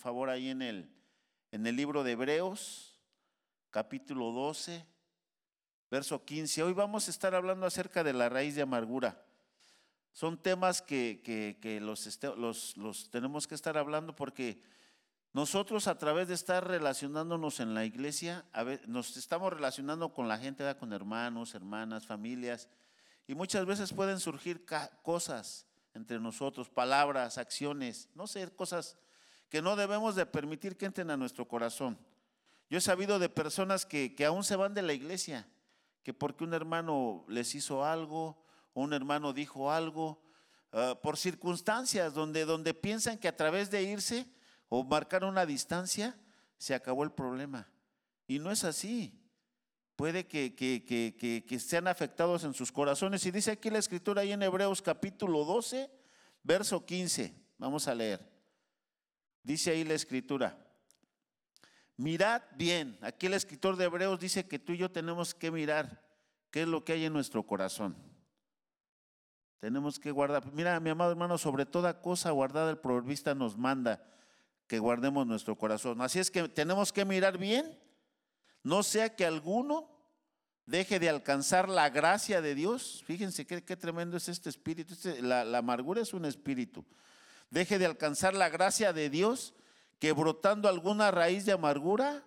favor, ahí en el, en el libro de Hebreos, capítulo 12, verso 15. Hoy vamos a estar hablando acerca de la raíz de amargura. Son temas que, que, los, este, los, los tenemos que estar hablando porque nosotros a través de estar relacionándonos en la iglesia, nos estamos relacionando con la gente, con hermanos, hermanas, familias, y muchas veces pueden surgir cosas entre nosotros, palabras, acciones, no sé, cosas que no debemos de permitir que entren a nuestro corazón. Yo he sabido de personas que, que aún se van de la iglesia, que porque un hermano les hizo algo, o un hermano dijo algo, ah, por circunstancias donde, donde piensan que a través de irse, o marcar una distancia, se acabó el problema. Y no es así. Puede que, que, que, que, sean afectados en sus corazones. Y dice aquí la escritura ahí en Hebreos capítulo 12, verso 15. Vamos a leer. Dice ahí la escritura. Mirad bien. Aquí el escritor de Hebreos dice que tú y yo tenemos que mirar qué es lo que hay en nuestro corazón. Tenemos que guardar. Mira, mi amado hermano, sobre toda cosa guardada el proverbista nos manda que guardemos nuestro corazón. Así es que tenemos que mirar bien, no sea que alguno deje de alcanzar la gracia de Dios. Fíjense qué, tremendo es este espíritu. Este, la, la amargura es un espíritu. Deje de alcanzar la gracia de Dios, que brotando alguna raíz de amargura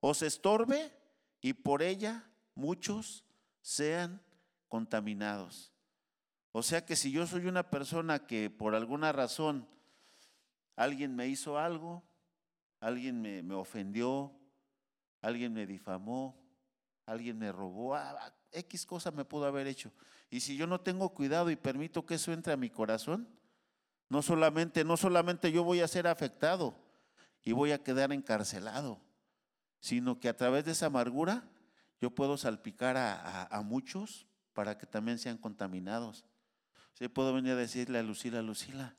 os estorbe y por ella muchos sean contaminados. O sea que si yo soy una persona que por alguna razón Alguien me hizo algo, alguien me, ofendió, alguien me difamó, alguien me robó, ah, ah, X cosa me pudo haber hecho. Y si yo no tengo cuidado y permito que eso entre a mi corazón, no solamente, no solamente yo voy a ser afectado y voy a quedar encarcelado, sino que a través de esa amargura yo puedo salpicar a, muchos para que también sean contaminados. Sí, puedo venir a decirle a Lucila, Lucila,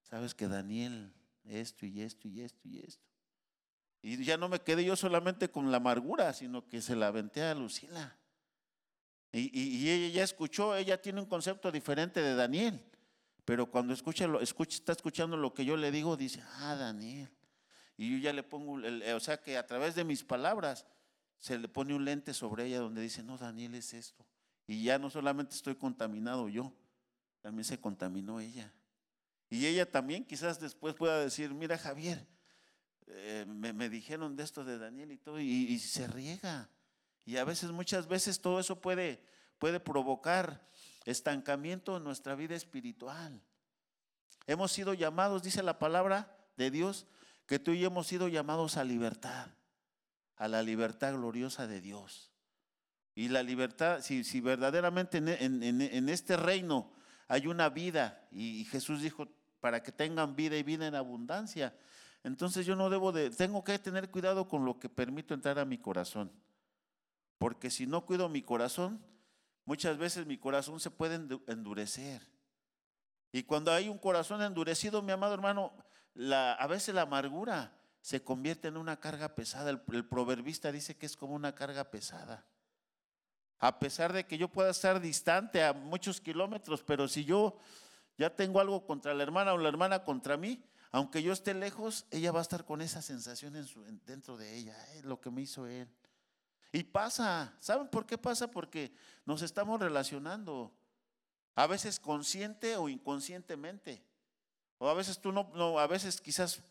sabes que Daniel, esto y esto y esto y esto. Y ya no me quedé yo solamente con la amargura, sino que se la aventé a Lucila. Y, ella ya escuchó, ella tiene un concepto diferente de Daniel. Pero cuando escucha, escucha, está escuchando lo que yo le digo, dice, ah, Daniel. Y yo ya le pongo, o sea que a través de mis palabras se le pone un lente sobre ella donde dice, no, Daniel es esto. Y ya no solamente estoy contaminado yo, también se contaminó ella. Y ella también quizás después pueda decir, mira Javier, eh, me, dijeron de esto de Daniel y todo, y, se riega. Y a veces, muchas veces todo eso puede, puede provocar estancamiento en nuestra vida espiritual. Hemos sido llamados, dice la palabra de Dios, que tú y yo hemos sido llamados a libertad, a la libertad gloriosa de Dios. Y la libertad, si, verdaderamente en este reino hay una vida y Jesús dijo, para que tengan vida y vida en abundancia. Entonces yo no debo de, tengo que tener cuidado con lo que permito entrar a mi corazón. Porque si no cuido mi corazón, muchas veces mi corazón se puede endurecer. Y cuando hay un corazón endurecido, mi amado hermano, la, a veces la amargura se convierte en una carga pesada. el proverbista dice que es como una carga pesada. A pesar de que yo pueda estar distante a muchos kilómetros, pero si yo ya tengo algo contra la hermana o la hermana contra mí, aunque yo esté lejos, ella va a estar con esa sensación dentro de ella, es lo que me hizo él. Y pasa, ¿saben por qué pasa? Porque nos estamos relacionando, a veces consciente o inconscientemente. O a veces tú no, no, a veces quizás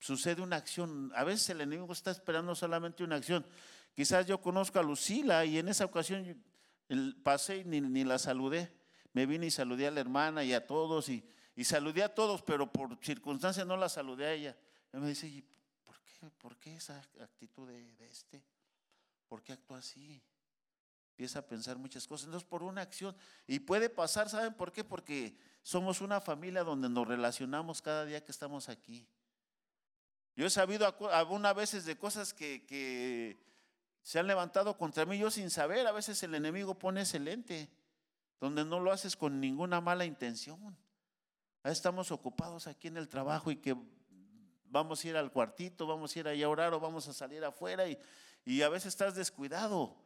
sucede una acción, a veces el enemigo está esperando solamente una acción. Quizás yo conozco a Lucila y en esa ocasión pasé y ni, la saludé. Me vine y saludé a la hermana y a todos y, saludé a todos, pero por circunstancias no la saludé a ella. Y me dice, ¿por qué, ¿por qué esa actitud de este? ¿Por qué actúa así? Empieza a pensar muchas cosas. Entonces, por una acción. Y puede pasar, ¿saben por qué? Porque somos una familia donde nos relacionamos cada día que estamos aquí. Yo he sabido algunas veces de cosas que, se han levantado contra mí, yo sin saber, a veces el enemigo pone ese lente, donde no lo haces con ninguna mala intención. Estamos ocupados aquí en el trabajo y que vamos a ir al cuartito, vamos a ir allá a orar o vamos a salir afuera y, y a veces estás descuidado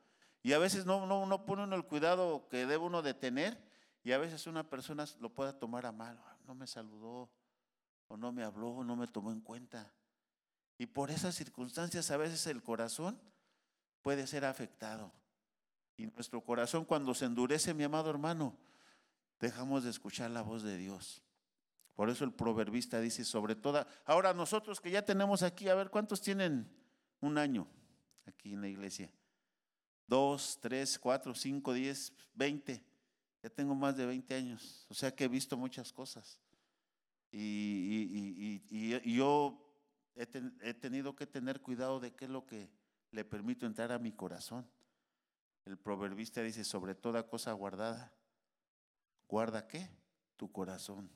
y a veces no, no, no pone uno el cuidado que debe uno de tener y a veces una persona lo puede tomar a mal, no me saludó o no me habló, o no me tomó en cuenta. Y por esas circunstancias a veces el corazón puede ser afectado. Y nuestro corazón cuando se endurece, mi amado hermano, dejamos de escuchar la voz de Dios. Por eso el proverbista dice, sobre toda, ahora nosotros que ya tenemos aquí, a ver, ¿cuántos tienen un año aquí en la iglesia? Dos, tres, cuatro, cinco, diez, veinte. Ya tengo más de veinte años, o sea que he visto muchas cosas. Y, yo he, he tenido que tener cuidado de qué es lo que le permito entrar a mi corazón. El proverbista dice, sobre toda cosa guardada, guarda qué? Tu corazón.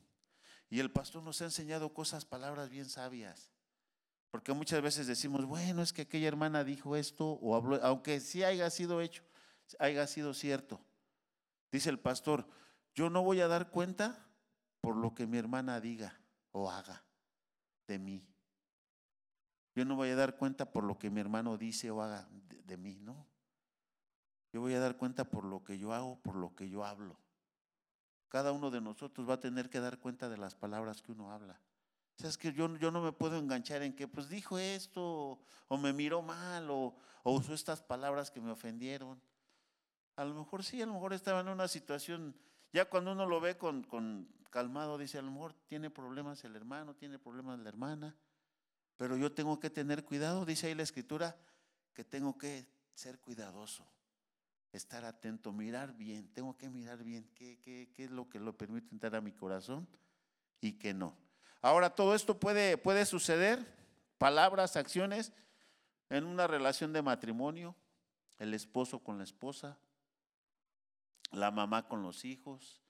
Y el pastor nos ha enseñado cosas, palabras bien sabias. Porque muchas veces decimos, bueno, es que aquella hermana dijo esto o habló, aunque sí haya sido hecho, haya sido cierto. Dice el pastor, yo no voy a dar cuenta por lo que mi hermana diga o haga de mí. Yo no voy a dar cuenta por lo que mi hermano dice o haga de, de mí, no. Yo voy a dar cuenta por lo que yo hago, por lo que yo hablo. Cada uno de nosotros va a tener que dar cuenta de las palabras que uno habla. O sea, que yo, yo no me puedo enganchar en que pues dijo esto, o me miró mal, o, usó estas palabras que me ofendieron. A lo mejor sí, a lo mejor estaba en una situación, ya cuando uno lo ve con, con calmado, dice, a lo mejor tiene problemas el hermano, tiene problemas la hermana, pero yo tengo que tener cuidado, dice ahí la escritura, que tengo que ser cuidadoso estar atento, mirar bien, tengo que mirar bien qué, qué, qué es lo que lo permite entrar a mi corazón y qué no. Ahora, todo esto puede, puede suceder, palabras, acciones, en una relación de matrimonio, el esposo con la esposa, la mamá con los hijos,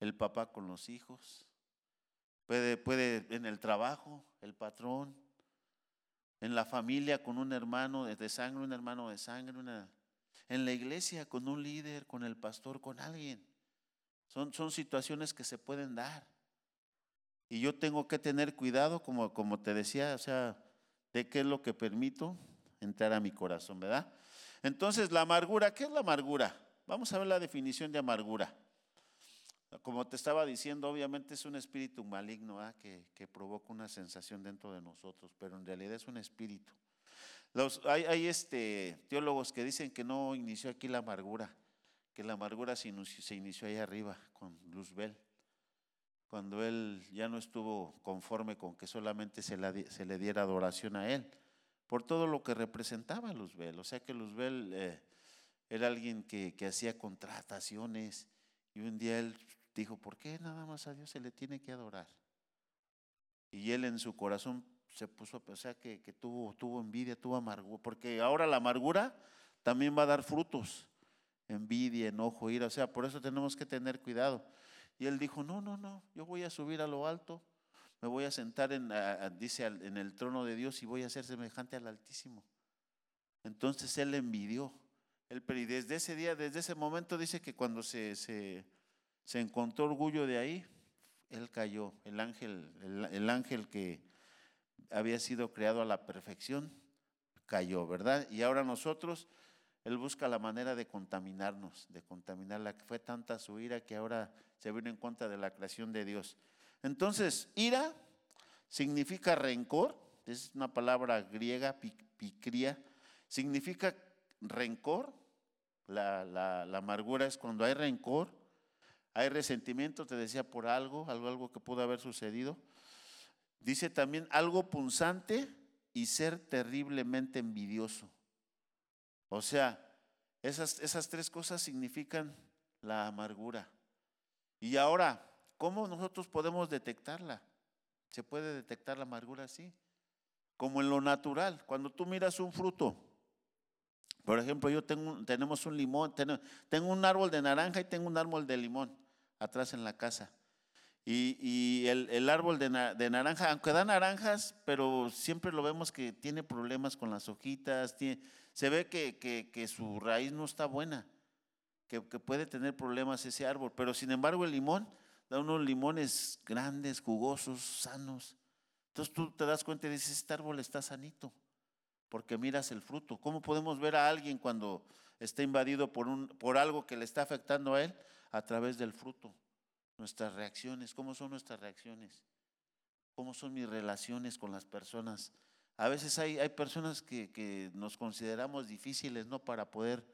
el papá con los hijos, puede, puede en el trabajo, el patrón, en la familia con un hermano de sangre, un hermano de sangre, una en la iglesia, con un líder, con el pastor, con alguien. Son, son situaciones que se pueden dar. Y yo tengo que tener cuidado, como, como te decía, o sea, de qué es lo que permito entrar a mi corazón, ¿verdad? Entonces, la amargura, ¿qué es la amargura? Vamos a ver la definición de amargura. Como te estaba diciendo, obviamente es un espíritu maligno ¿ah? que, que provoca una sensación dentro de nosotros, pero en realidad es un espíritu hay, este, teólogos que dicen que no inició aquí la amargura, que la amargura se inició, se inició ahí arriba con Luzbel, cuando él ya no estuvo conforme con que solamente se, le diera adoración a él, por todo lo que representaba Luzbel. O sea que Luzbel eh, era alguien que, hacía contrataciones y un día él dijo, ¿por qué nada más a Dios se le tiene que adorar? Y él en su corazón se puso, sea, que, que tuvo, tuvo envidia, tuvo amargura, porque ahora la amargura también va a dar frutos, envidia, enojo, ira, o sea, por eso tenemos que tener cuidado. Y él dijo, no, no, no, yo voy a subir a lo alto, me voy a sentar en, dice, en el trono de Dios y voy a ser semejante al Altísimo. Entonces él envidió. Él, y desde ese día, desde ese momento dice que cuando se, se, se encontró orgullo de ahí, él cayó. El ángel, el ángel que, había sido creado a la perfección, cayó, ¿verdad? Y ahora nosotros, Él busca la manera de contaminarnos, de contaminarla. Fue tanta su ira que ahora se vino en contra de la creación de Dios. Entonces, ira significa rencor, es una palabra griega, picría, significa rencor. La, la, amargura es cuando hay rencor, hay resentimiento, te decía, por algo, algo, algo que pudo haber sucedido. Dice también algo punzante y ser terriblemente envidioso. O sea, esas, esas tres cosas significan la amargura. Y ahora, ¿cómo nosotros podemos detectarla? ¿Se puede detectar la amargura así? Como en lo natural, cuando tú miras un fruto. Por ejemplo, yo tengo, tenemos un limón, tengo un árbol de naranja y tengo un árbol de limón atrás en la casa. Y, el, árbol de, naranja, aunque da naranjas, pero siempre lo vemos que tiene problemas con las hojitas, se ve que, su raíz no está buena, que, puede tener problemas ese árbol, pero sin embargo el limón da unos limones grandes, jugosos, sanos. Entonces tú te das cuenta y dices, este árbol está sanito, porque miras el fruto. ¿Cómo podemos ver a alguien cuando está invadido por, un, por algo que le está afectando a él? A través del fruto nuestras reacciones, cómo son nuestras reacciones. cómo son mis relaciones con las personas. A veces hay, hay personas que, que, nos consideramos difíciles, ¿no? Para poder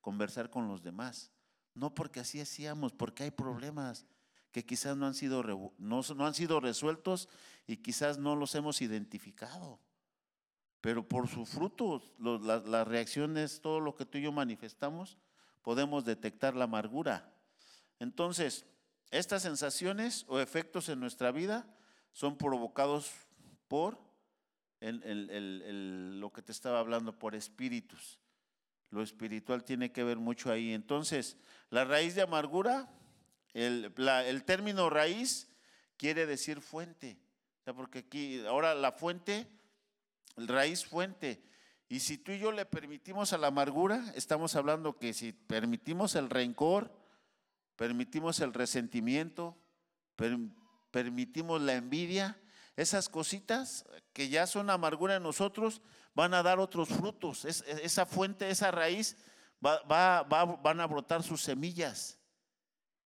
conversar con los demás. No porque así hacíamos, porque hay problemas que quizás no han sido, no, han sido resueltos y quizás no los hemos identificado. Pero por sus frutos, las reacciones, todo lo que tú y yo manifestamos, podemos detectar la amargura. Entonces, estas sensaciones o efectos en nuestra vida son provocados por lo que te estaba hablando, por espíritus. Lo espiritual tiene que ver mucho ahí. Entonces, la raíz de amargura, el, término raíz quiere decir fuente. porque aquí, ahora la fuente, raíz fuente. Y si tú y yo le permitimos a la amargura, estamos hablando que si permitimos el rencor, permitimos el resentimiento, permitimos la envidia, esas cositas que ya son amargura en nosotros van a dar otros frutos. esa fuente, esa raíz, va, van a brotar sus semillas.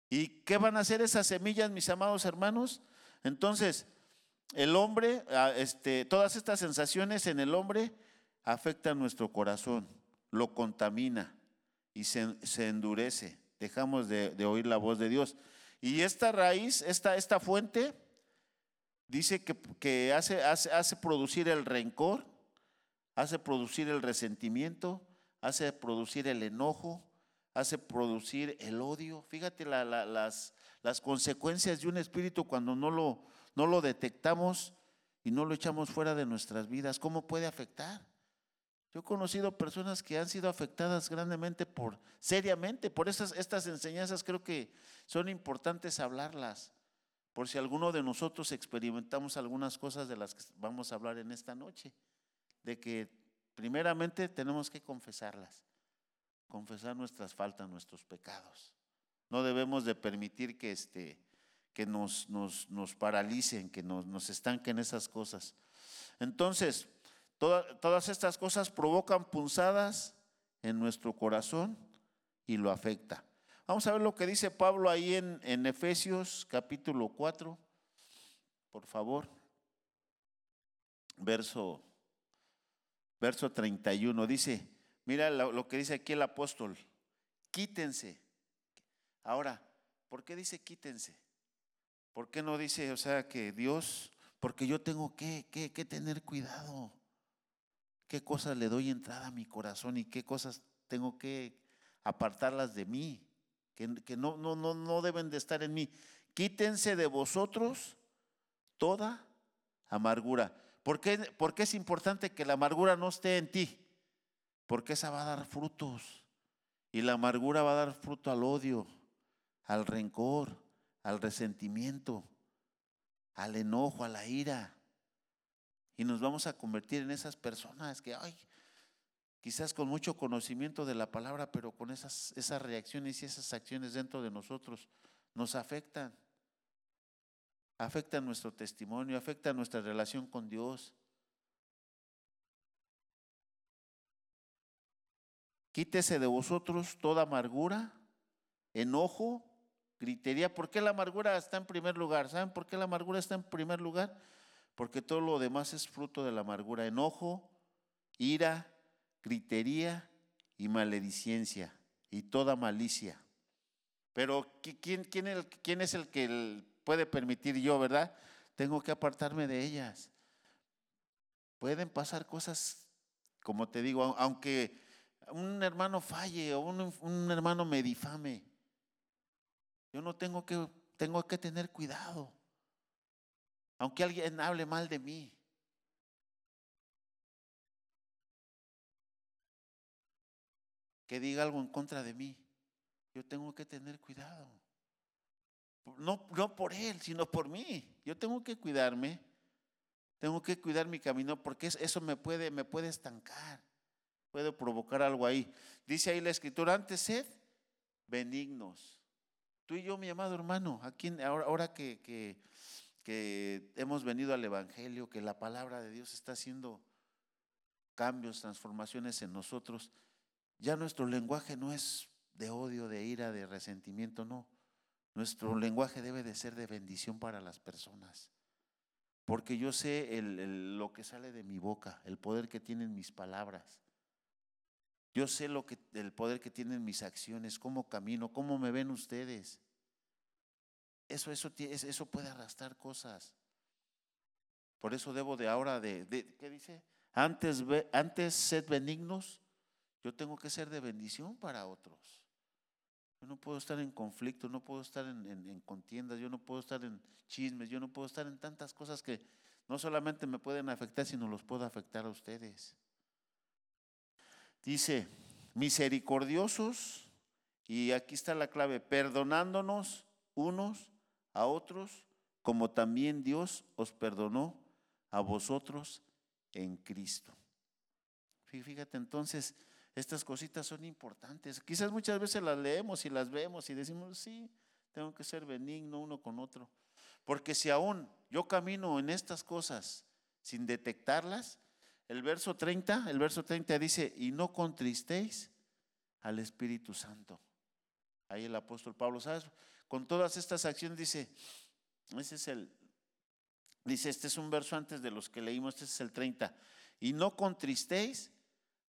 ¿Y qué van a hacer esas semillas, mis amados hermanos? Entonces, el hombre, este, todas estas sensaciones en el hombre afectan nuestro corazón, lo contamina y se, endurece. Dejamos de, oír la voz de Dios. Y esta raíz, esta, esta fuente, dice que, que hace, hace, hace producir el rencor, hace producir el resentimiento, hace producir el enojo, hace producir el odio. Fíjate las, las, consecuencias de un espíritu cuando no lo, no lo detectamos y no lo echamos fuera de nuestras vidas. ¿Cómo puede afectar? Yo he conocido personas que han sido afectadas grandemente por, seriamente, por estas, estas enseñanzas creo que son importantes hablarlas, por si alguno de nosotros experimentamos algunas cosas de las que vamos a hablar en esta noche, de que primeramente tenemos que confesarlas, confesar nuestras faltas, nuestros pecados. No debemos de permitir que, este, que nos, nos, nos paralicen, que nos, nos estanquen esas cosas. Entonces, todas estas cosas provocan punzadas en nuestro corazón y lo afecta. Vamos a ver lo que dice Pablo ahí en, en Efesios capítulo 4, por favor. Verso, verso 31 dice, mira lo, que dice aquí el apóstol, quítense. Ahora, ¿por qué dice quítense? ¿Por qué no dice, o sea, que Dios, porque yo tengo que, que, que tener cuidado? Qué cosas le doy entrada a mi corazón y qué cosas tengo que apartarlas de mí, que, no, no, no, no deben de estar en mí. Quítense de vosotros toda amargura. ¿Por qué, ¿Por qué es importante que la amargura no esté en ti? Porque esa va a dar frutos. Y la amargura va a dar fruto al odio, al rencor, al resentimiento, al enojo, a la ira. Y nos vamos a convertir en esas personas que, ay, quizás con mucho conocimiento de la palabra, pero con esas, esas reacciones y esas acciones dentro de nosotros nos afectan. Afectan nuestro testimonio, afectan nuestra relación con Dios. Quítese de vosotros toda amargura, enojo, gritería. ¿Por qué la amargura está en primer lugar? ¿Saben por qué la amargura está en primer lugar? Porque todo lo demás es fruto de la amargura, enojo, ira, gritería y maledicencia y toda malicia. Pero ¿quién, es el que puede permitir yo, verdad? Tengo que apartarme de ellas. Pueden pasar cosas, como te digo, aunque un hermano falle o un, un hermano me difame, yo no tengo que, tengo que tener cuidado aunque alguien hable mal de mí. Que diga algo en contra de mí. Yo tengo que tener cuidado. No, no por él, sino por mí. Yo tengo que cuidarme. Tengo que cuidar mi camino porque eso me puede, me puede estancar. Puede provocar algo ahí. Dice ahí la escritura, antes sed benignos. Tú y yo, mi amado hermano, aquí ahora, que que hemos venido al Evangelio, que la palabra de Dios está haciendo cambios, transformaciones en nosotros, ya nuestro lenguaje no es de odio, de ira, de resentimiento, no. Nuestro lenguaje debe de ser de bendición para las personas. porque yo sé lo que sale de mi boca, el poder que tienen mis palabras. Yo sé lo que, el poder que tienen mis acciones, cómo camino, cómo me ven ustedes. Eso, eso, eso puede arrastrar cosas. Por eso debo de ahora de, ¿qué dice? Antes, antes sed benignos, yo tengo que ser de bendición para otros. Yo no puedo estar en conflicto, no puedo estar en, contiendas, yo no puedo estar en chismes, yo no puedo estar en tantas cosas que no solamente me pueden afectar, sino los puedo afectar a ustedes. Dice, misericordiosos, y aquí está la clave, perdonándonos unos a otros, como también Dios os perdonó a vosotros en Cristo. Fíjate entonces, estas cositas son importantes. Quizás muchas veces las leemos y las vemos y decimos, sí, tengo que ser benigno uno con otro. Porque si aún yo camino en estas cosas sin detectarlas, el verso 30, el verso 30 dice, y no contristéis al Espíritu Santo. Ahí el apóstol Pablo, ¿sabes? Con todas estas acciones dice, ese es el, dice, este es un verso antes de los que leímos, este es el 30, y no contristéis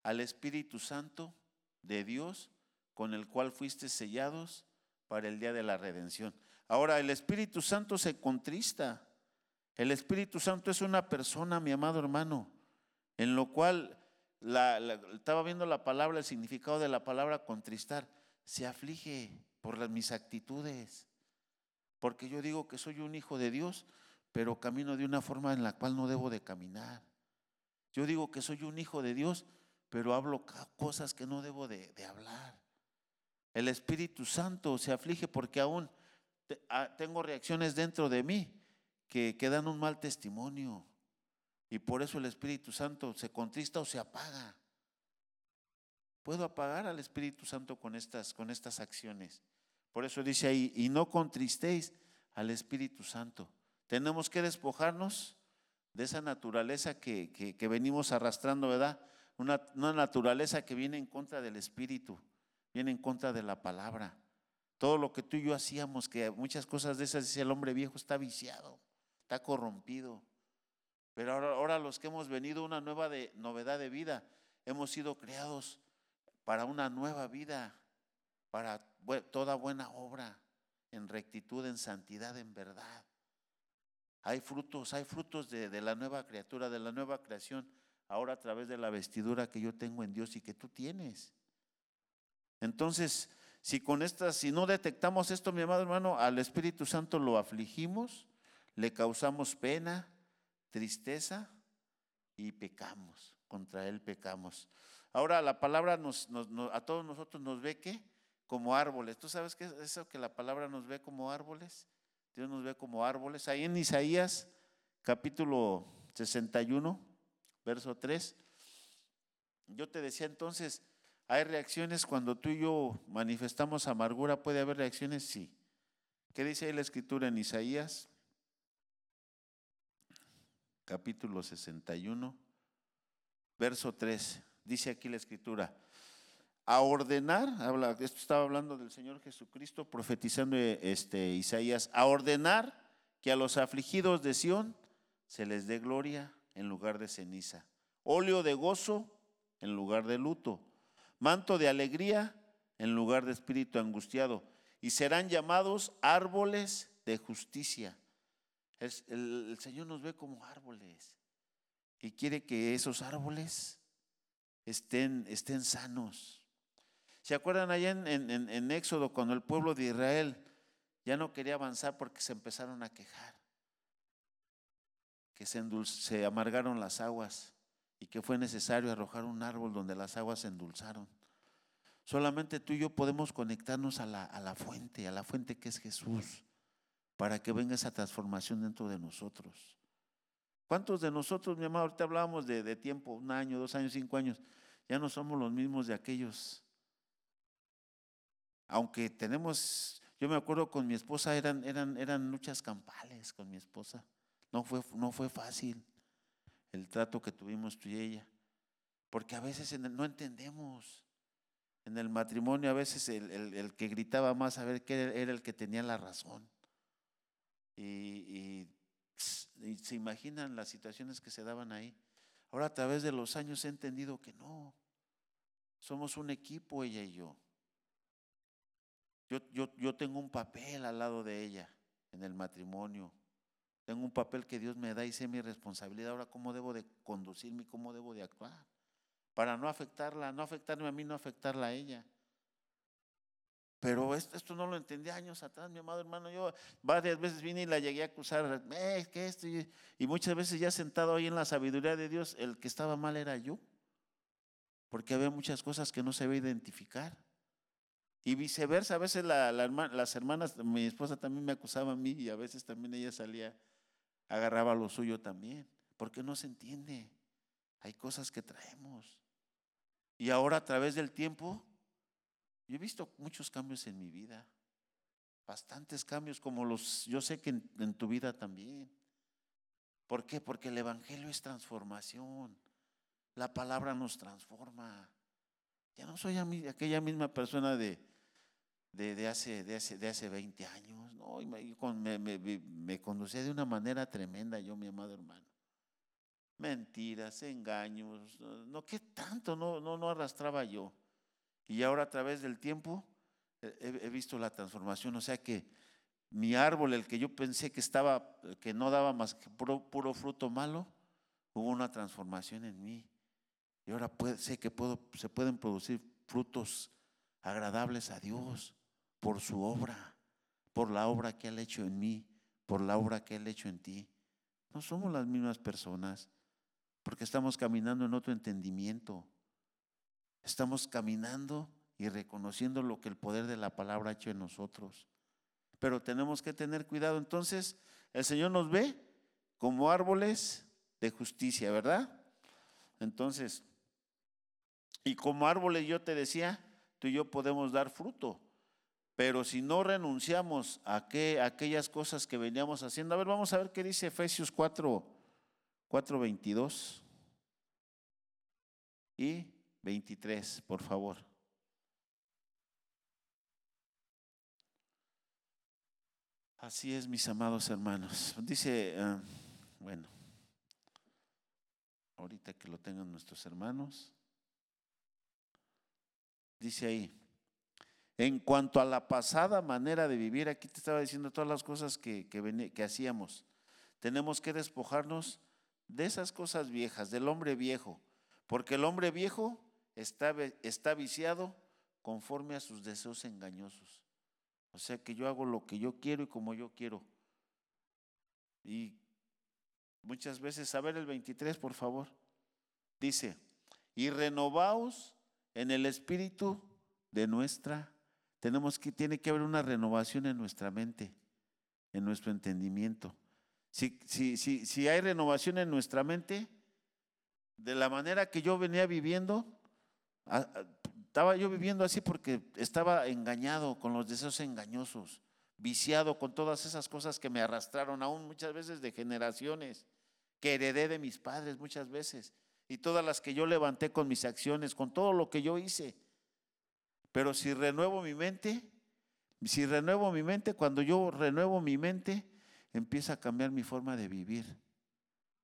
al Espíritu Santo de Dios, con el cual fuiste sellados para el día de la redención. Ahora, el Espíritu Santo se contrista. El Espíritu Santo es una persona, mi amado hermano, en lo cual estaba viendo la palabra, el significado de la palabra contristar. Se aflige por mis actitudes, porque yo digo que soy un hijo de Dios, pero camino de una forma en la cual no debo de caminar. Yo digo que soy un hijo de Dios, pero hablo cosas que no debo de, hablar. El Espíritu Santo se aflige porque aún ah, tengo reacciones dentro de mí que, que dan un mal testimonio. Y por eso el Espíritu Santo se contrista o se apaga. Puedo apagar al Espíritu Santo con estas, con estas acciones. Por eso dice ahí, y no contristéis al Espíritu Santo. Tenemos que despojarnos de esa naturaleza que, que venimos arrastrando, ¿verdad? una, naturaleza que viene en contra del Espíritu, viene en contra de la palabra. Todo lo que tú y yo hacíamos, que muchas cosas de esas, dice el hombre viejo, está viciado, está corrompido. Pero ahora, ahora los que hemos venido una nueva de, novedad de vida, hemos sido creados para una nueva vida, para toda buena obra, en rectitud, en santidad, en verdad. Hay frutos, hay frutos de, la nueva criatura, de la nueva creación ahora a través de la vestidura que yo tengo en Dios y que tú tienes. Entonces, si con estas, si no detectamos esto, mi amado hermano, al Espíritu Santo lo afligimos, le causamos pena, tristeza y pecamos, contra él pecamos. Ahora la palabra a todos nosotros nos ve que como árboles. ¿Tú sabes qué es eso que la palabra nos ve como árboles? Dios nos ve como árboles. Ahí en Isaías capítulo 61, verso 3. Yo te decía entonces, ¿hay reacciones cuando tú y yo manifestamos amargura? ¿Puede haber reacciones? Sí. ¿Qué dice ahí la escritura en Isaías? Capítulo 61, verso 3. Dice aquí la escritura, a ordenar, habla, esto estaba hablando del Señor Jesucristo, profetizando este, Isaías, a ordenar que a los afligidos de Sión se les dé gloria en lugar de ceniza, óleo de gozo en lugar de luto, manto de alegría en lugar de espíritu angustiado, y serán llamados árboles de justicia. El, Señor nos ve como árboles y quiere que esos árboles estén, estén sanos. ¿Se acuerdan allá en, en Éxodo cuando el pueblo de Israel ya no quería avanzar porque se empezaron a quejar? que se, amargaron las aguas y que fue necesario arrojar un árbol donde las aguas se endulzaron. Solamente tú y yo podemos conectarnos a la, a la fuente, a la fuente que es Jesús, para que venga esa transformación dentro de nosotros. ¿Cuántos de nosotros, mi amado, ahorita hablábamos de, tiempo, un año, dos años, cinco años, ya no somos los mismos de aquellos? Aunque tenemos, yo me acuerdo con mi esposa, eran, eran, eran luchas campales con mi esposa. No fue, no fue fácil el trato que tuvimos tú y ella, porque a veces no entendemos. En el matrimonio a veces el, que gritaba más a ver qué era el que tenía la razón. Y, se imaginan las situaciones que se daban ahí. Ahora a través de los años he entendido que no. Somos un equipo ella y yo. Yo, yo, yo tengo un papel al lado de ella en el matrimonio. Tengo un papel que Dios me da y sé mi responsabilidad. Ahora, ¿cómo debo de conducirme cómo debo de actuar? Para no afectarla, no afectarme a mí, no afectarla a ella. Pero esto, no lo entendí años atrás, mi amado hermano. Yo varias veces vine y la llegué a acusar, eh, esto, y, muchas veces ya sentado ahí en la sabiduría de Dios, el que estaba mal era yo. Porque había muchas cosas que no se veía identificar. Y viceversa, a veces las hermanas, mi esposa también me acusaba a mí y a veces también ella salía, agarraba lo suyo también. Porque no se entiende. Hay cosas que traemos. Y ahora a través del tiempo yo he visto muchos cambios en mi vida, bastantes cambios como los, yo sé que en, tu vida también. ¿Por qué? Porque el Evangelio es transformación. La palabra nos transforma. Ya no soy aquella misma persona de, de, hace, de, hace, de hace 20 años. No, me, me, me, conducía de una manera tremenda yo, mi amado hermano. Mentiras, engaños, no, ¿qué tanto no, no, no arrastraba yo? Y ahora a través del tiempo he, visto la transformación. O sea que mi árbol, el que yo pensé que estaba, que no daba más que puro, fruto malo, hubo una transformación en mí. Y ahora sé que puedo, se pueden producir frutos agradables a Dios por su obra, por la obra que Él ha hecho en mí, por la obra que Él ha hecho en ti. No somos las mismas personas, porque estamos caminando en otro entendimiento. Estamos caminando y reconociendo lo que el poder de la palabra ha hecho en nosotros. Pero tenemos que tener cuidado. Entonces, el Señor nos ve como árboles de justicia, ¿verdad? Entonces, y como árboles yo te decía, tú y yo podemos dar fruto. Pero si no renunciamos a, aquellas cosas que veníamos haciendo, a ver, vamos a ver qué dice Efesios 4, 4 22. Y 23, por favor. Así es, mis amados hermanos. Dice, ah, bueno, ahorita que lo tengan nuestros hermanos, dice ahí, en cuanto a la pasada manera de vivir, aquí te estaba diciendo todas las cosas que, que hacíamos. Tenemos que despojarnos de esas cosas viejas, del hombre viejo, porque el hombre viejo está, está viciado conforme a sus deseos engañosos. O sea que yo hago lo que yo quiero y como yo quiero. Y muchas veces, a ver el 23, por favor. Dice, y renovaos en el espíritu de nuestra. Tenemos que, tiene que haber una renovación en nuestra mente, en nuestro entendimiento. Si, si, si, si hay renovación en nuestra mente, de la manera que yo venía viviendo, estaba yo viviendo así porque estaba engañado con los deseos engañosos, viciado con todas esas cosas que me arrastraron aún muchas veces de generaciones, que heredé de mis padres muchas veces, y todas las que yo levanté con mis acciones, con todo lo que yo hice. Pero si renuevo mi mente, si renuevo mi mente, cuando yo renuevo mi mente, empieza a cambiar mi forma de vivir.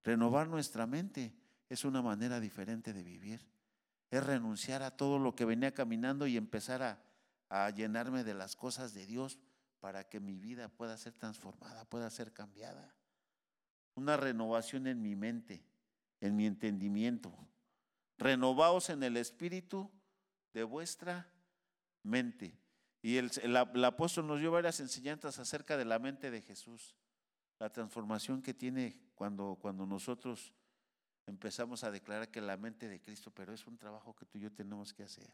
Renovar nuestra mente es una manera diferente de vivir es renunciar a todo lo que venía caminando y empezar a, llenarme de las cosas de Dios para que mi vida pueda ser transformada, pueda ser cambiada. Una renovación en mi mente, en mi entendimiento. Renovaos en el espíritu de vuestra mente. Y el, el, apóstol nos dio varias enseñanzas acerca de la mente de Jesús, la transformación que tiene cuando, cuando nosotros empezamos a declarar que la mente de Cristo, pero es un trabajo que tú y yo tenemos que hacer,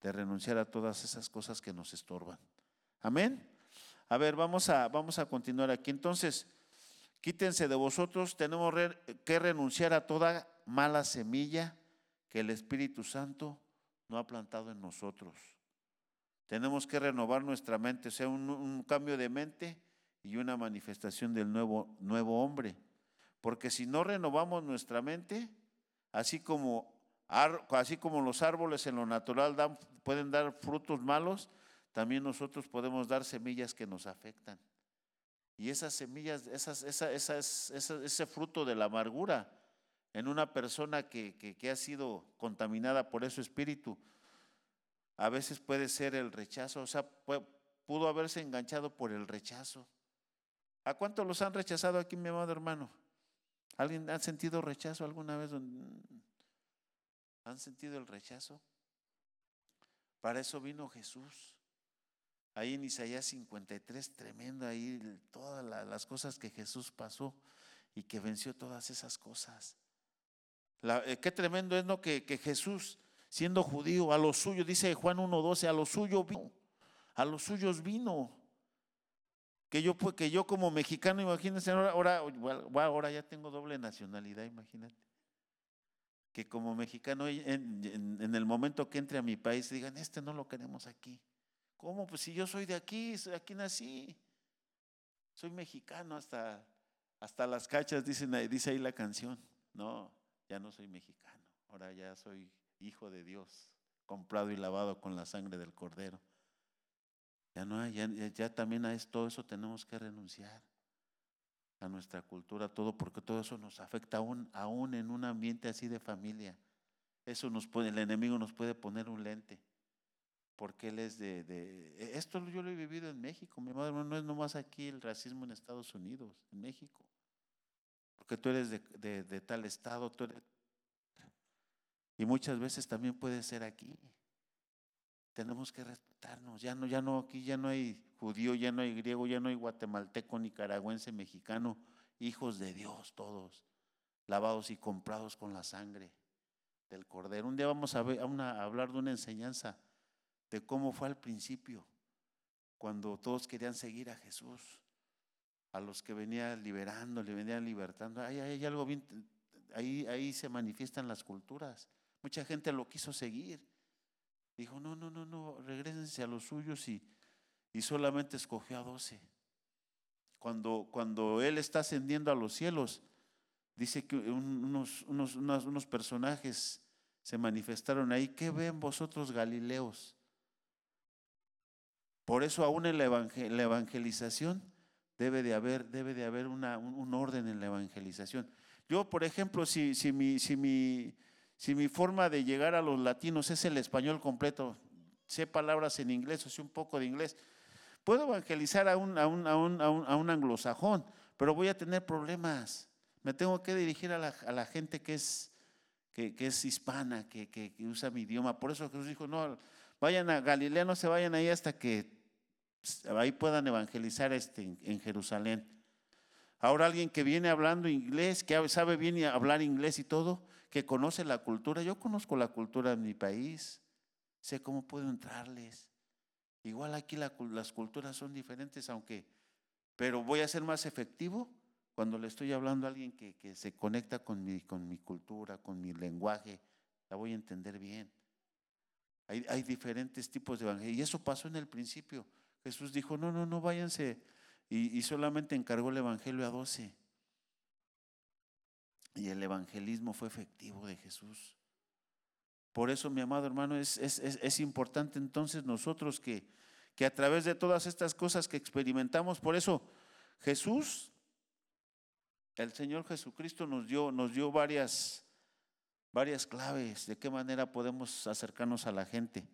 de renunciar a todas esas cosas que nos estorban. Amén. A ver, vamos a, vamos a continuar aquí. Entonces, quítense de vosotros, tenemos que renunciar a toda mala semilla que el Espíritu Santo no ha plantado en nosotros. Tenemos que renovar nuestra mente, o sea, un, un cambio de mente y una manifestación del nuevo, nuevo hombre. Porque si no renovamos nuestra mente, así como, así como los árboles en lo natural pueden dar frutos malos, también nosotros podemos dar semillas que nos afectan. Y esas semillas, ese fruto de la amargura en una persona que, que, ha sido contaminada por ese espíritu, a veces puede ser el rechazo, o sea, pudo haberse enganchado por el rechazo. ¿A cuántos los han rechazado aquí, mi amado hermano? ¿Alguien ha sentido rechazo alguna vez? ¿Han sentido el rechazo? Para eso vino Jesús. Ahí en Isaías 53, tremendo ahí todas las cosas que Jesús pasó y que venció todas esas cosas. Eh, qué tremendo es no que, que, Jesús, siendo judío, a los suyos, dice Juan 1.12, a los suyos vino, a los suyos vino. Que yo, que yo como mexicano, imagínense, ahora, ahora, ahora ya tengo doble nacionalidad, imagínate. Que como mexicano en, en el momento que entre a mi país digan, este no lo queremos aquí. ¿Cómo? Pues si yo soy de aquí, aquí nací. Soy mexicano hasta, hasta las cachas, dicen, dice ahí la canción. No, ya no soy mexicano. Ahora ya soy hijo de Dios, comprado y lavado con la sangre del cordero. Ya no hay, ya, también a todo eso tenemos que renunciar a nuestra cultura, todo, porque todo eso nos afecta aún, aún en un ambiente así de familia. Eso nos puede, el enemigo nos puede poner un lente porque él es de, e, Esto yo lo he vivido en México, mi madre no es nomás aquí el racismo en Estados Unidos, en México. Porque tú eres de, de tal estado, tú eres... Y muchas veces también puede ser aquí. Tenemos que respetarnos. Ya no, ya no, aquí ya no hay judío, ya no hay griego, ya no hay guatemalteco, nicaragüense, mexicano. Hijos de Dios todos, lavados y comprados con la sangre del cordero. Un día vamos a, ver, hablar de una enseñanza de cómo fue al principio, cuando todos querían seguir a Jesús, a los que venía liberando, le venían libertando. Ahí ahí, ahí se manifiestan las culturas. Mucha gente lo quiso seguir. Dijo, no, no, no, no, regresense a los suyos y, y solamente escogió a doce. Cuando, cuando Él está ascendiendo a los cielos, dice que unos, unos, unos personajes se manifestaron ahí. ¿Qué ven vosotros, Galileos? Por eso aún en la, evangelización debe de haber, debe de haber una, un, orden en la evangelización. Yo, por ejemplo, si, si, mi, si, mi, si mi forma de llegar a los latinos es el español completo, sé palabras en inglés o sé un poco de inglés, puedo evangelizar a un, a un, a un, a un, anglosajón, pero voy a tener problemas. Me tengo que dirigir a la, la gente que es, que, que es hispana, que, que, que, usa mi idioma. Por eso Jesús dijo, no, vayan a Galilea, no se vayan ahí hasta que ahí puedan evangelizar este, en Jerusalén. Ahora alguien que viene hablando inglés, que sabe bien hablar inglés y todo, que conoce la cultura. Yo conozco la cultura de mi país, sé cómo puedo entrarles. Igual aquí las culturas son diferentes, aunque, pero voy a ser más efectivo cuando le estoy hablando a alguien que, que se conecta con mi, con mi cultura, con mi lenguaje, la voy a entender bien. Hay, hay diferentes tipos de evangelio. Y eso pasó en el principio. Jesús dijo, no, no, no, váyanse. Y, solamente encargó el Evangelio a doce. Y el evangelismo fue efectivo de Jesús. Por eso, mi amado hermano, es, es, es, importante entonces nosotros que, que a través de todas estas cosas que experimentamos, por eso Jesús, el Señor Jesucristo nos dio, nos dio varias, varias claves de qué manera podemos acercarnos a la gente.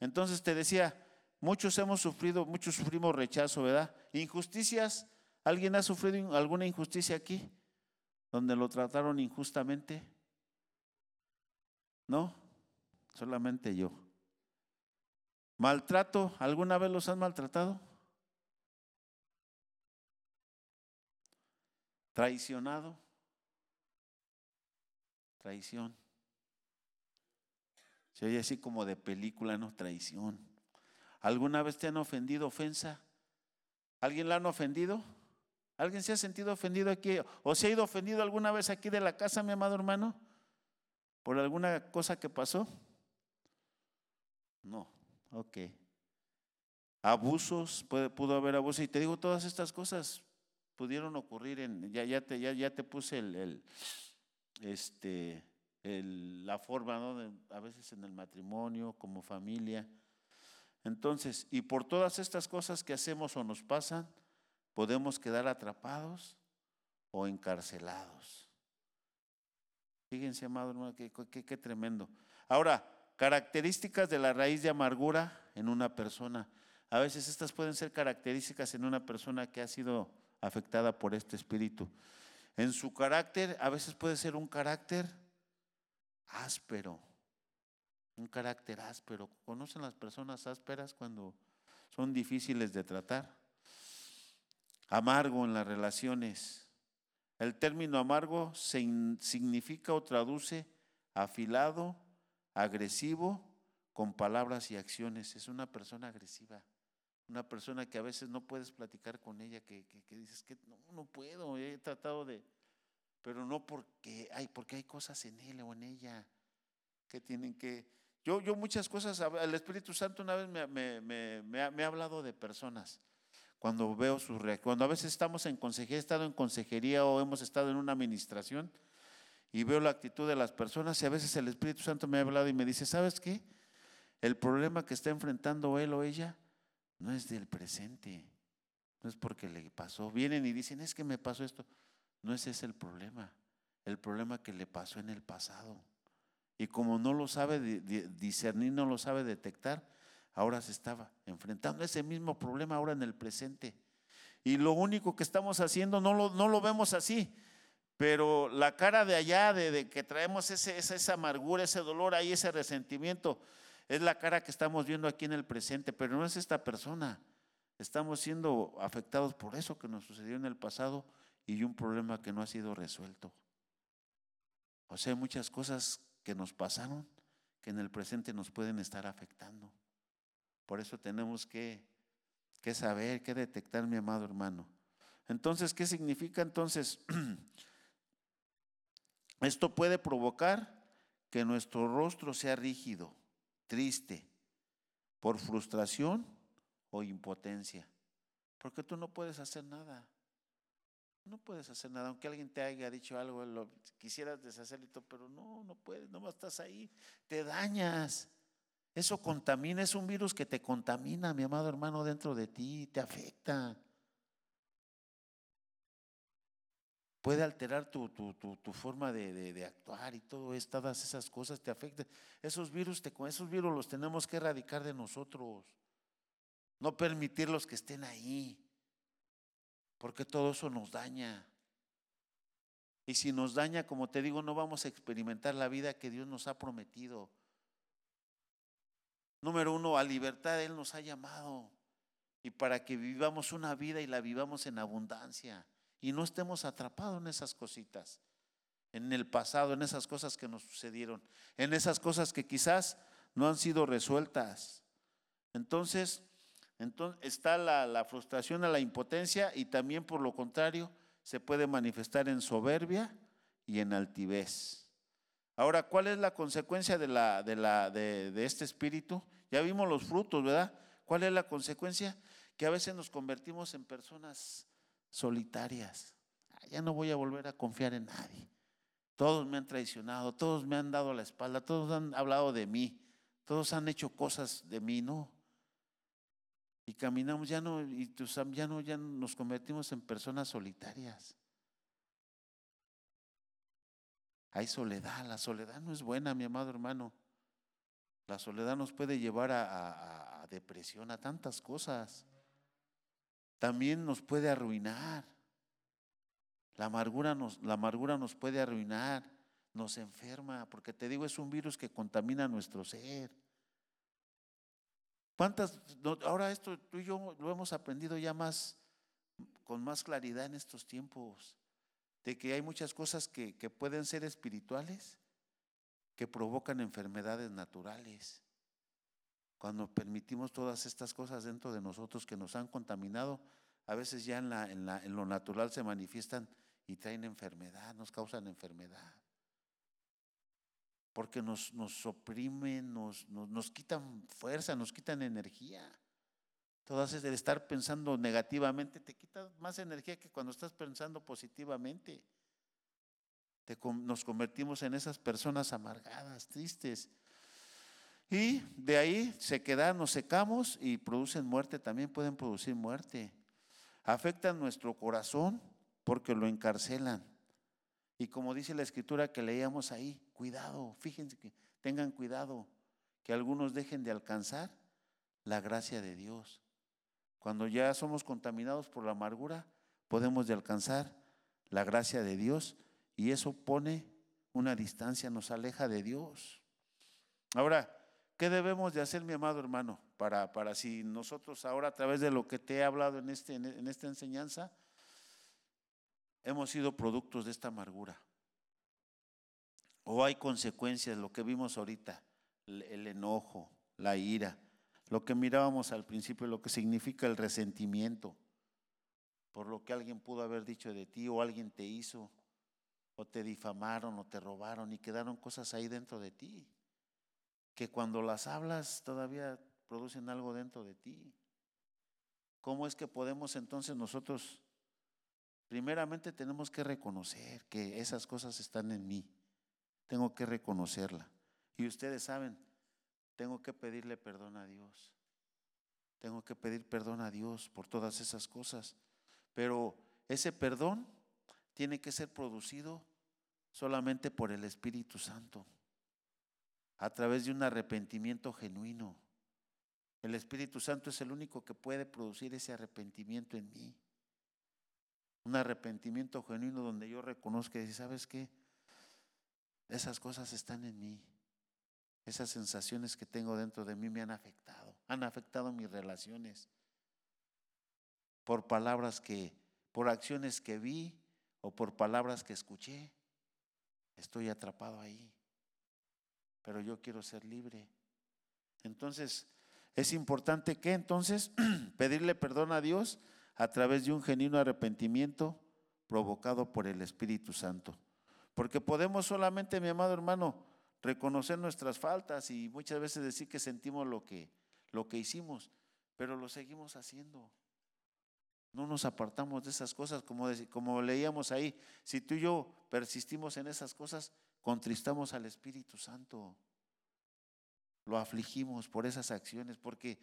Entonces te decía, muchos hemos sufrido, muchos sufrimos rechazo, ¿verdad? Injusticias, ¿alguien ha sufrido alguna injusticia aquí? Donde lo trataron injustamente. ¿No? Solamente yo. Maltrato, ¿alguna vez los han maltratado? Traicionado. Traición. Se oye así como de película, no traición. ¿Alguna vez te han ofendido ofensa? ¿Alguien la han ofendido? ¿Alguien se ha sentido ofendido aquí? ¿O se ha ido ofendido alguna vez aquí de la casa, mi amado hermano? ¿Por alguna cosa que pasó? No, ok. Abusos, pudo haber abusos. Y te digo, todas estas cosas pudieron ocurrir en, ya, ya, te, ya, ya te puse el, el este, la forma, ¿no? a veces en el matrimonio, como familia. Entonces, y por todas estas cosas que hacemos o nos pasan, podemos quedar atrapados o encarcelados. Fíjense, amado hermano, qué, qué tremendo. Ahora, características de la raíz de amargura en una persona. A veces estas pueden ser características en una persona que ha sido afectada por este espíritu. En su carácter, a veces puede ser un carácter áspero, un carácter áspero. ¿Conocen las personas ásperas cuando son difíciles de tratar? Amargo en las relaciones. El término amargo significa o traduce afilado, agresivo, con palabras y acciones. Es una persona agresiva. Una persona que a veces no puedes platicar con ella, que, dices que no, no puedo, he tratado de, pero no porque hay, porque hay cosas en él o en ella que tienen que... Yo, yo muchas cosas, el Espíritu Santo una vez me, ha, hablado de personas, cuando veo sus cuando a veces estamos en consejería, he estado en consejería o hemos estado en una administración y veo la actitud de las personas y a veces el Espíritu Santo me ha hablado y me dice, ¿sabes qué? El problema que está enfrentando él o ella no es del presente, no es porque le pasó. Vienen y dicen, es que me pasó esto. No ese es el problema, el problema que le pasó en el pasado. Y como no lo sabe discernir, no lo sabe detectar, ahora se estaba enfrentando ese mismo problema ahora en el presente. Y lo único que estamos haciendo no lo, no lo vemos así, pero la cara de allá, de, que traemos esa, esa amargura, ese dolor ahí, ese resentimiento, es la cara que estamos viendo aquí en el presente, pero no es esta persona. Estamos siendo afectados por eso que nos sucedió en el pasado y un problema que no ha sido resuelto. O sea, hay muchas cosas que nos pasaron que en el presente nos pueden estar afectando. Por eso tenemos que, que saber, que detectar, mi amado hermano. Entonces, ¿qué significa entonces? Esto puede provocar que nuestro rostro sea rígido triste, por frustración o impotencia. Porque tú no puedes hacer nada. No puedes hacer nada, aunque alguien te haya dicho algo, lo quisieras deshacerlo, pero no, no puedes, no estás ahí, te dañas. Eso contamina, es un virus que te contamina, mi amado hermano, dentro de ti, te afecta. puede alterar tu, forma de, actuar y todo eso, todas esas cosas te afectan. Esos virus, te, esos virus los tenemos que erradicar de nosotros, no permitirlos que estén ahí, porque todo eso nos daña. Y si nos daña, como te digo, no vamos a experimentar la vida que Dios nos ha prometido. Número uno, a libertad Él nos ha llamado. Y para que vivamos una vida y la vivamos en abundancia y no estemos atrapados en esas cositas, en el pasado, en esas cosas que nos sucedieron, en esas cosas que quizás no han sido resueltas. Entonces, entonces está la, la frustración, la impotencia y también por lo contrario se puede manifestar en soberbia y en altivez. Ahora, ¿cuál es la consecuencia de, la, de, la, de, este espíritu? Ya vimos los frutos, ¿verdad? ¿Cuál es la consecuencia? Que a veces nos convertimos en personas solitarias. Ah, ya no voy a volver a confiar en nadie. Todos me han traicionado, todos me han dado la espalda, todos han hablado de mí, todos han hecho cosas de mí, ¿no? Y caminamos, ya no, y ya no, ya nos convertimos en personas solitarias. Hay soledad, la soledad no es buena, mi amado hermano. La soledad nos puede llevar a depresión, a tantas cosas también nos puede arruinar. La amargura nos, la amargura nos puede arruinar, nos enferma, porque te digo, es un virus que contamina nuestro ser. ¿Cuántas? Ahora esto tú y yo lo hemos aprendido ya más, con más claridad en estos tiempos, de que hay muchas cosas que, que pueden ser espirituales que provocan enfermedades naturales. Cuando permitimos todas estas cosas dentro de nosotros que nos han contaminado, a veces ya en, la, en, la, en lo natural se manifiestan y traen enfermedad, nos causan enfermedad. Porque nos, nos oprimen, nos, nos, quitan fuerza, nos quitan energía. Todas es el estar pensando negativamente te quita más energía que cuando estás pensando positivamente. nos convertimos en esas personas amargadas, tristes, y de ahí se quedan, nos secamos y producen muerte, también pueden producir muerte. afectan nuestro corazón porque lo encarcelan. Y como dice la escritura que leíamos ahí, cuidado, fíjense que tengan cuidado, que algunos dejen de alcanzar la gracia de Dios. Cuando ya somos contaminados por la amargura, podemos de alcanzar la gracia de Dios y eso pone una distancia, nos aleja de Dios. Ahora, ¿qué debemos de hacer, mi amado hermano, para, para si nosotros ahora a través de lo que te he hablado en, este, en esta enseñanza, hemos sido productos de esta amargura? ¿O hay consecuencias, lo que vimos ahorita, el enojo, la ira, lo que mirábamos al principio, lo que significa el resentimiento por lo que alguien pudo haber dicho de ti o alguien te hizo o te difamaron o te robaron y quedaron cosas ahí dentro de ti, que cuando las hablas todavía producen algo dentro de ti. ¿Cómo es que podemos entonces nosotros, primeramente tenemos que reconocer que esas cosas están en mí, tengo que reconocerla. Y ustedes saben, tengo que pedirle perdón a Dios, tengo que pedir perdón a Dios por todas esas cosas, pero ese perdón tiene que ser producido solamente por el Espíritu Santo, a través de un arrepentimiento genuino. El Espíritu Santo es el único que puede producir ese arrepentimiento en mí. Un arrepentimiento genuino donde yo reconozca y ¿sabes qué? Esas cosas están en mí. Esas sensaciones que tengo dentro de mí me han afectado. Han afectado mis relaciones. Por palabras que, por acciones que vi, o por palabras que escuché. Estoy atrapado ahí. Pero yo quiero ser libre. Entonces, es importante que entonces pedirle perdón a Dios a través de un genuino arrepentimiento provocado por el Espíritu Santo. Porque podemos solamente, mi amado hermano, reconocer nuestras faltas y muchas veces decir que sentimos lo que, lo que hicimos, pero lo seguimos haciendo. No nos apartamos de esas cosas, como, como leíamos ahí. Si tú y yo persistimos en esas cosas, contristamos al Espíritu Santo. Lo afligimos por esas acciones, porque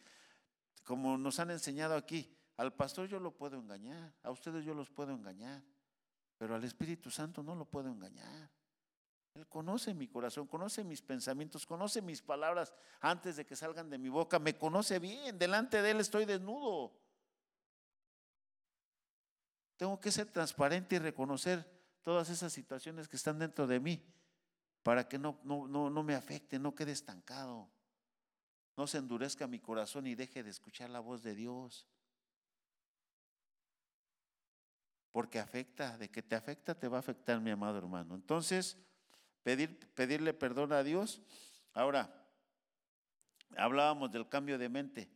como nos han enseñado aquí, al pastor yo lo puedo engañar, a ustedes yo los puedo engañar, pero al Espíritu Santo no lo puedo engañar. Él conoce mi corazón, conoce mis pensamientos, conoce mis palabras antes de que salgan de mi boca, me conoce bien, delante de Él estoy desnudo. Tengo que ser transparente y reconocer todas esas situaciones que están dentro de mí para que no, no, no, me afecte, no quede estancado, no se endurezca mi corazón y deje de escuchar la voz de Dios. Porque afecta, de que te afecta, te va a afectar, mi amado hermano. Entonces, pedir, pedirle perdón a Dios. Ahora, hablábamos del cambio de mente.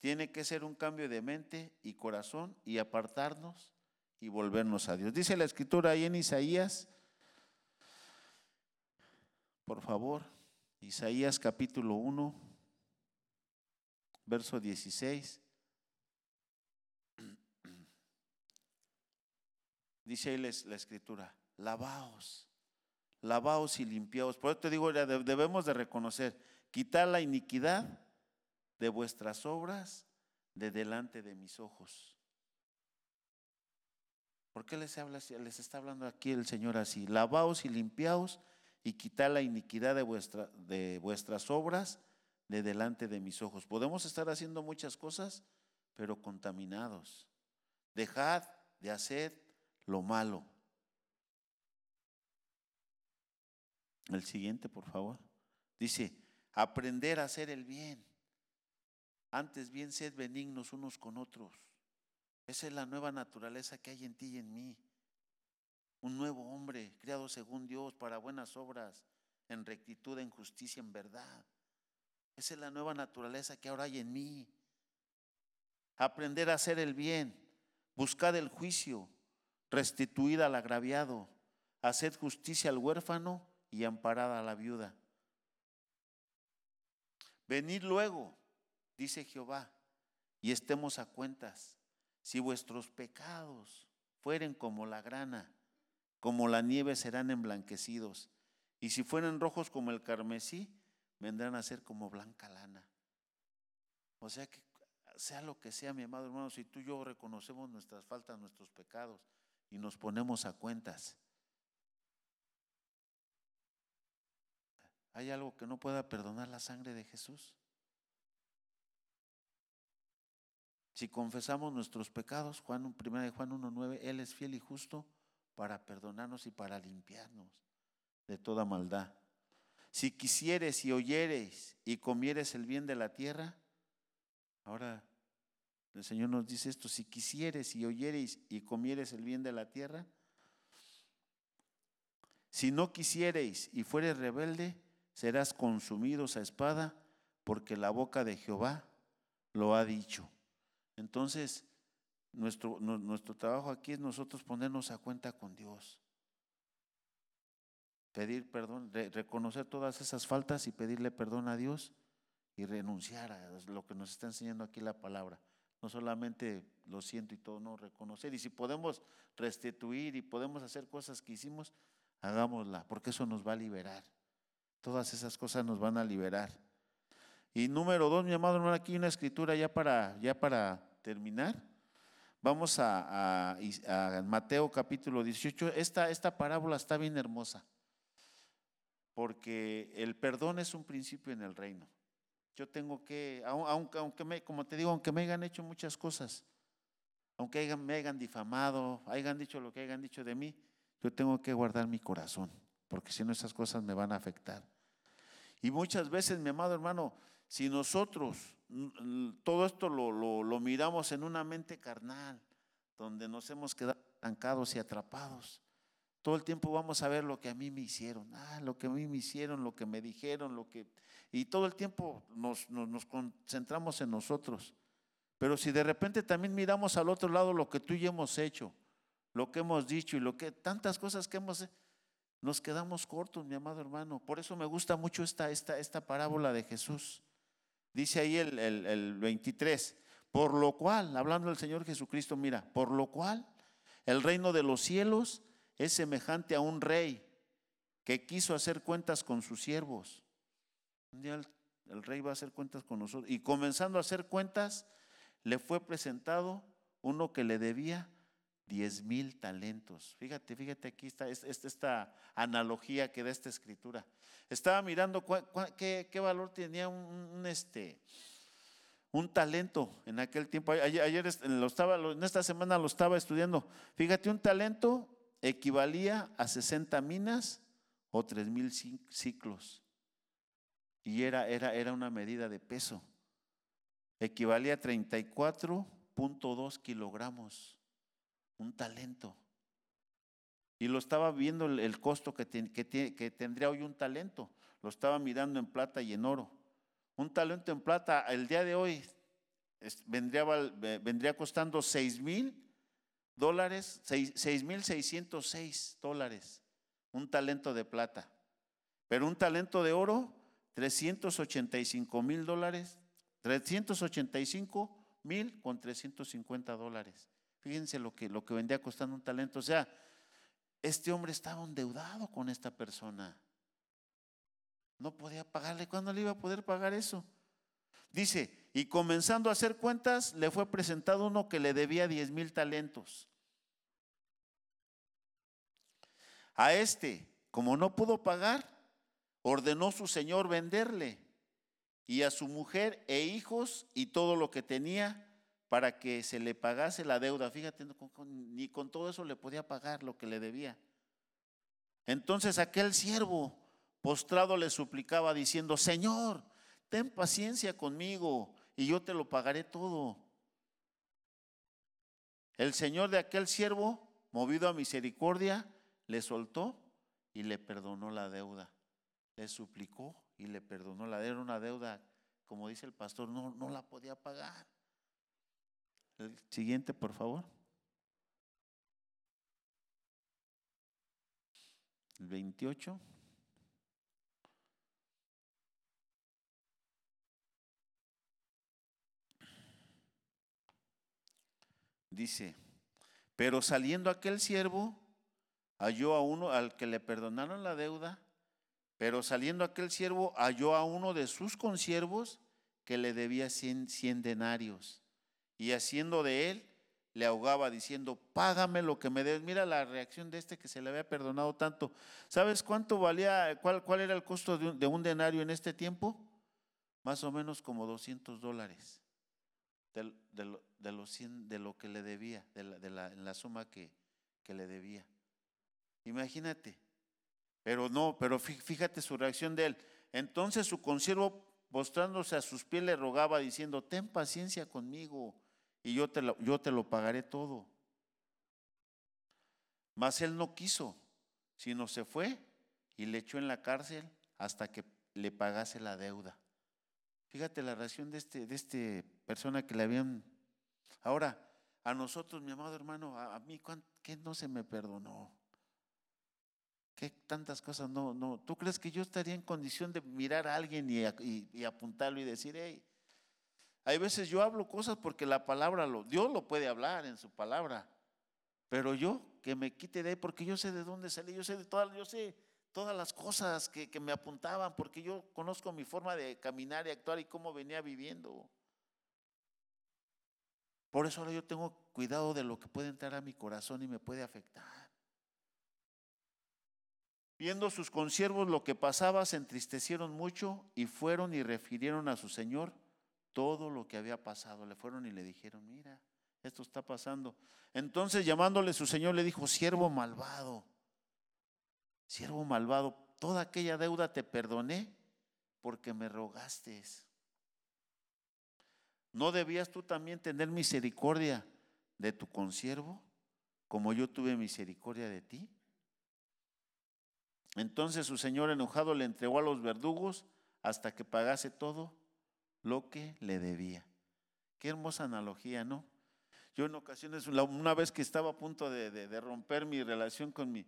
Tiene que ser un cambio de mente y corazón y apartarnos y volvernos a Dios. Dice la escritura ahí en Isaías, por favor, Isaías capítulo 1, verso 16. Dice ahí la escritura, lavaos, lavaos y limpiaos. Por eso te digo, debemos de reconocer, quitar la iniquidad de vuestras obras de delante de mis ojos. ¿Por qué les, habla, les está hablando aquí el Señor así? Lavaos y limpiaos y quitad la iniquidad de, de vuestras obras de delante de mis ojos. Podemos estar haciendo muchas cosas, pero contaminados. Dejad de hacer lo malo. El siguiente, por favor. Dice, aprender a hacer el bien. Antes bien sed benignos unos con otros esa es la nueva naturaleza que hay en ti y en mí. Un nuevo hombre, creado según Dios para buenas obras, en rectitud, en justicia, en verdad. Esa es la nueva naturaleza que ahora hay en mí. Aprender a hacer el bien, buscar el juicio, restituir al agraviado, hacer justicia al huérfano y amparar a la viuda. Venid luego, dice Jehová, y estemos a cuentas. Si vuestros pecados fueren como la grana, como la nieve serán emblanquecidos. Y si fueren rojos como el carmesí, vendrán a ser como blanca lana. O sea que sea lo que sea, mi amado hermano, si tú y yo reconocemos nuestras faltas, nuestros pecados y nos ponemos a cuentas, ¿hay algo que no pueda perdonar la sangre de Jesús? Si confesamos nuestros pecados, Juan 1 de Juan 1:9, él es fiel y justo para perdonarnos y para limpiarnos de toda maldad. Si quisieres y oyeres y comieres el bien de la tierra, ahora el Señor nos dice esto, si quisieres y oyeres y comieres el bien de la tierra, si no quisiereis y fueres rebelde, serás consumidos a espada, porque la boca de Jehová lo ha dicho. Entonces, nuestro, nuestro trabajo aquí es nosotros ponernos a cuenta con Dios. Pedir perdón, reconocer todas esas faltas y pedirle perdón a Dios y renunciar a lo que nos está enseñando aquí la palabra. No solamente lo siento y todo, no reconocer. Y si podemos restituir y podemos hacer cosas que hicimos, hagámosla, porque eso nos va a liberar. Todas esas cosas nos van a liberar. Y número dos, mi amado hermano, aquí una escritura ya para, ya para terminar, vamos a, Mateo capítulo 18. Esta, esta parábola está bien hermosa, porque el perdón es un principio en el reino. Yo tengo que, aunque, aunque me, como te digo, aunque me hayan hecho muchas cosas, aunque me hayan difamado, hayan dicho lo que hayan dicho de mí, yo tengo que guardar mi corazón, porque si no esas cosas me van a afectar. Y muchas veces, mi amado hermano, si nosotros todo esto lo, miramos en una mente carnal, donde nos hemos quedado estancados y atrapados, todo el tiempo vamos a ver lo que a mí me hicieron, ah, lo que a mí me hicieron, lo que me dijeron, lo que... Y todo el tiempo nos, nos concentramos en nosotros. Pero si de repente también miramos al otro lado lo que tú y yo hemos hecho, lo que hemos dicho y lo que tantas cosas que hemos nos quedamos cortos, mi amado hermano. Por eso me gusta mucho esta, esta, esta parábola de Jesús. Dice ahí el, el, 23, por lo cual, hablando del Señor Jesucristo, mira, por lo cual el reino de los cielos es semejante a un rey que quiso hacer cuentas con sus siervos. Un día el, rey va a hacer cuentas con nosotros. Y comenzando a hacer cuentas, le fue presentado uno que le debía diez mil talentos. Fíjate, fíjate aquí está esta, analogía que da esta escritura. Estaba mirando qué, valor tenía un, este, un talento en aquel tiempo. Ayer, estaba, en esta semana lo estaba estudiando. Fíjate, un talento equivalía a 60 minas o tres mil ciclos. Y era, era, era una medida de peso. Equivalía a 34.2 kilogramos un talento. Y lo estaba viendo el, costo que, que, tendría hoy un talento. Lo estaba mirando en plata y en oro. Un talento en plata el día de hoy vendría, vendría costando 6 mil dólares, 6 mil 606 dólares. Un talento de plata. Pero un talento de oro, 385 mil dólares. 385 mil con 350 dólares. Fíjense lo que, lo que vendría costando un talento. O sea, este hombre estaba endeudado con esta persona. No podía pagarle. ¿Cuándo le iba a poder pagar eso? Dice, y comenzando a hacer cuentas, le fue presentado uno que le debía 10 mil talentos. A este, como no pudo pagar, ordenó su señor venderle y a su mujer e hijos y todo lo que tenía para que se le pagase la deuda. Fíjate, ni con todo eso le podía pagar lo que le debía. Entonces aquel siervo postrado le suplicaba diciendo, Señor, ten paciencia conmigo y yo te lo pagaré todo. El Señor de aquel siervo, movido a misericordia, le soltó y le perdonó la deuda. Le suplicó y le perdonó la deuda. Era una deuda, como dice el pastor, no, no la podía pagar. El siguiente, por favor. El 28. Dice, pero saliendo aquel siervo, halló a uno al que le perdonaron la deuda, pero saliendo aquel siervo, halló a uno de sus consiervos que le debía cien, cien denarios. Y haciendo de él, le ahogaba diciendo, págame lo que me des. Mira la reacción de este que se le había perdonado tanto. ¿Sabes cuánto valía, cuál, cuál era el costo de un, denario en este tiempo? Más o menos como 200 dólares de, de, de lo que le debía, de la, de la, la suma que, que le debía. Imagínate. Pero no, pero fíjate su reacción de él. Entonces su consiervo, postrándose a sus pies, le rogaba diciendo, ten paciencia conmigo y yo te lo, yo te lo pagaré todo. Mas él no quiso, sino se fue y le echó en la cárcel hasta que le pagase la deuda. Fíjate la reacción de este, de este persona que le habían. Ahora, a nosotros, mi amado hermano, a, mí, ¿qué no se me perdonó? ¿Qué tantas cosas no, no? ¿Tú crees que yo estaría en condición de mirar a alguien y, y apuntarlo y decir, hey, hay veces yo hablo cosas porque la palabra, lo, Dios lo puede hablar en su palabra, pero yo que me quite de ahí porque yo sé de dónde salí, yo sé de todas, yo sé todas las cosas que, que me apuntaban porque yo conozco mi forma de caminar y actuar y cómo venía viviendo. Por eso ahora yo tengo cuidado de lo que puede entrar a mi corazón y me puede afectar. Viendo sus consiervos lo que pasaba, se entristecieron mucho y fueron y refirieron a su señor todo lo que había pasado. Le fueron y le dijeron, mira, esto está pasando. Entonces llamándole su señor le dijo, siervo malvado, siervo malvado, toda aquella deuda te perdoné porque me rogaste. ¿No debías tú también tener misericordia de tu consiervo como yo tuve misericordia de ti? Entonces su señor enojado le entregó a los verdugos hasta que pagase todo lo que le debía. Qué hermosa analogía, ¿no? Yo en ocasiones, una vez que estaba a punto de, romper mi relación con mi,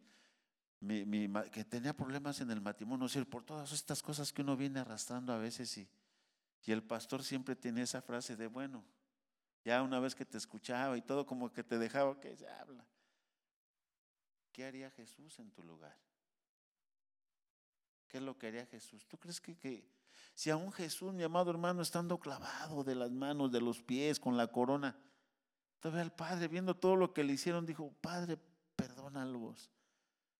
que tenía problemas en el matrimonio, decir, por todas estas cosas que uno viene arrastrando a veces y, y el pastor siempre tenía esa frase de, bueno, ya una vez que te escuchaba y todo como que te dejaba que se habla. ¿Qué haría Jesús en tu lugar? ¿Qué es lo que haría Jesús? ¿Tú crees que, que si aún Jesús, mi amado hermano, estando clavado de las manos, de los pies, con la corona, todavía el Padre, viendo todo lo que le hicieron, dijo, Padre, perdónalos.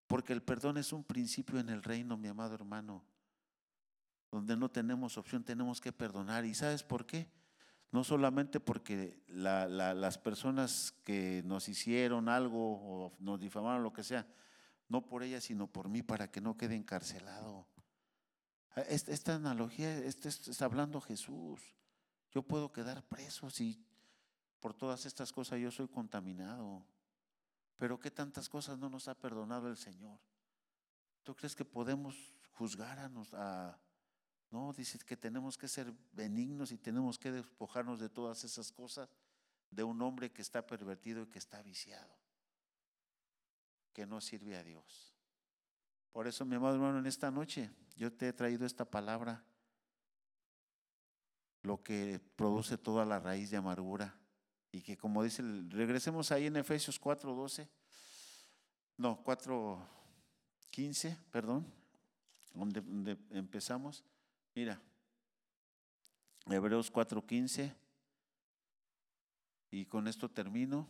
Porque el perdón es un principio en el reino, mi amado hermano. Donde no tenemos opción, tenemos que perdonar. ¿Y sabes por qué? No solamente porque las personas que nos hicieron algo o nos difamaron, lo que sea, no por ellas, sino por mí, para que no quede encarcelado. Esta, analogía está hablando Jesús. Yo puedo quedar preso si por todas estas cosas yo soy contaminado. Pero ¿qué tantas cosas no nos ha perdonado el Señor? ¿Tú crees que podemos juzgar a, nos, a no, dice que tenemos que ser benignos y tenemos que despojarnos de todas esas cosas de un hombre que está pervertido y que está viciado, que no sirve a Dios. Por eso, mi amado hermano, en esta noche yo te he traído esta palabra, lo que produce toda la raíz de amargura. Y que como dice, regresemos ahí en Efesios 4.12, no, 4.15, perdón, donde, donde empezamos. Mira, Hebreos 4.15, y con esto termino.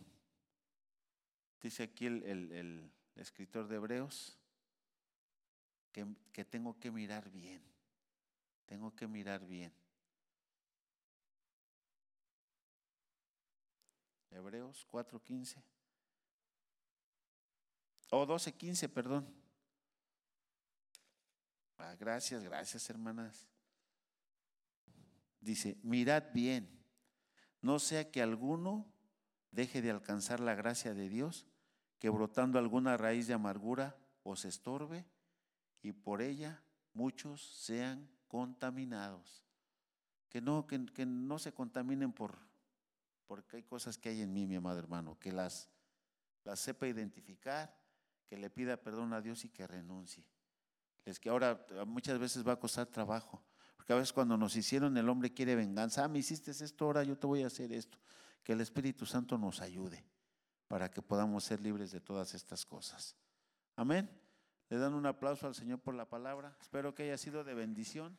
Dice aquí el, escritor de Hebreos que, tengo que mirar bien. Tengo que mirar bien. Hebreos 4:15. O 12:15, perdón. Ah, gracias, gracias hermanas. Dice, mirad bien, no sea que alguno deje de alcanzar la gracia de Dios, que brotando alguna raíz de amargura os estorbe y por ella muchos sean contaminados. Que no, que, no se contaminen por, porque hay cosas que hay en mí, mi amado hermano, que las, las sepa identificar, que le pida perdón a Dios y que renuncie. Es que ahora muchas veces va a costar trabajo, porque a veces cuando nos hicieron el hombre quiere venganza, ah, me hiciste esto, ahora yo te voy a hacer esto. Que el Espíritu Santo nos ayude para que podamos ser libres de todas estas cosas. Amén. Le dan un aplauso al Señor por la palabra. Espero que haya sido de bendición.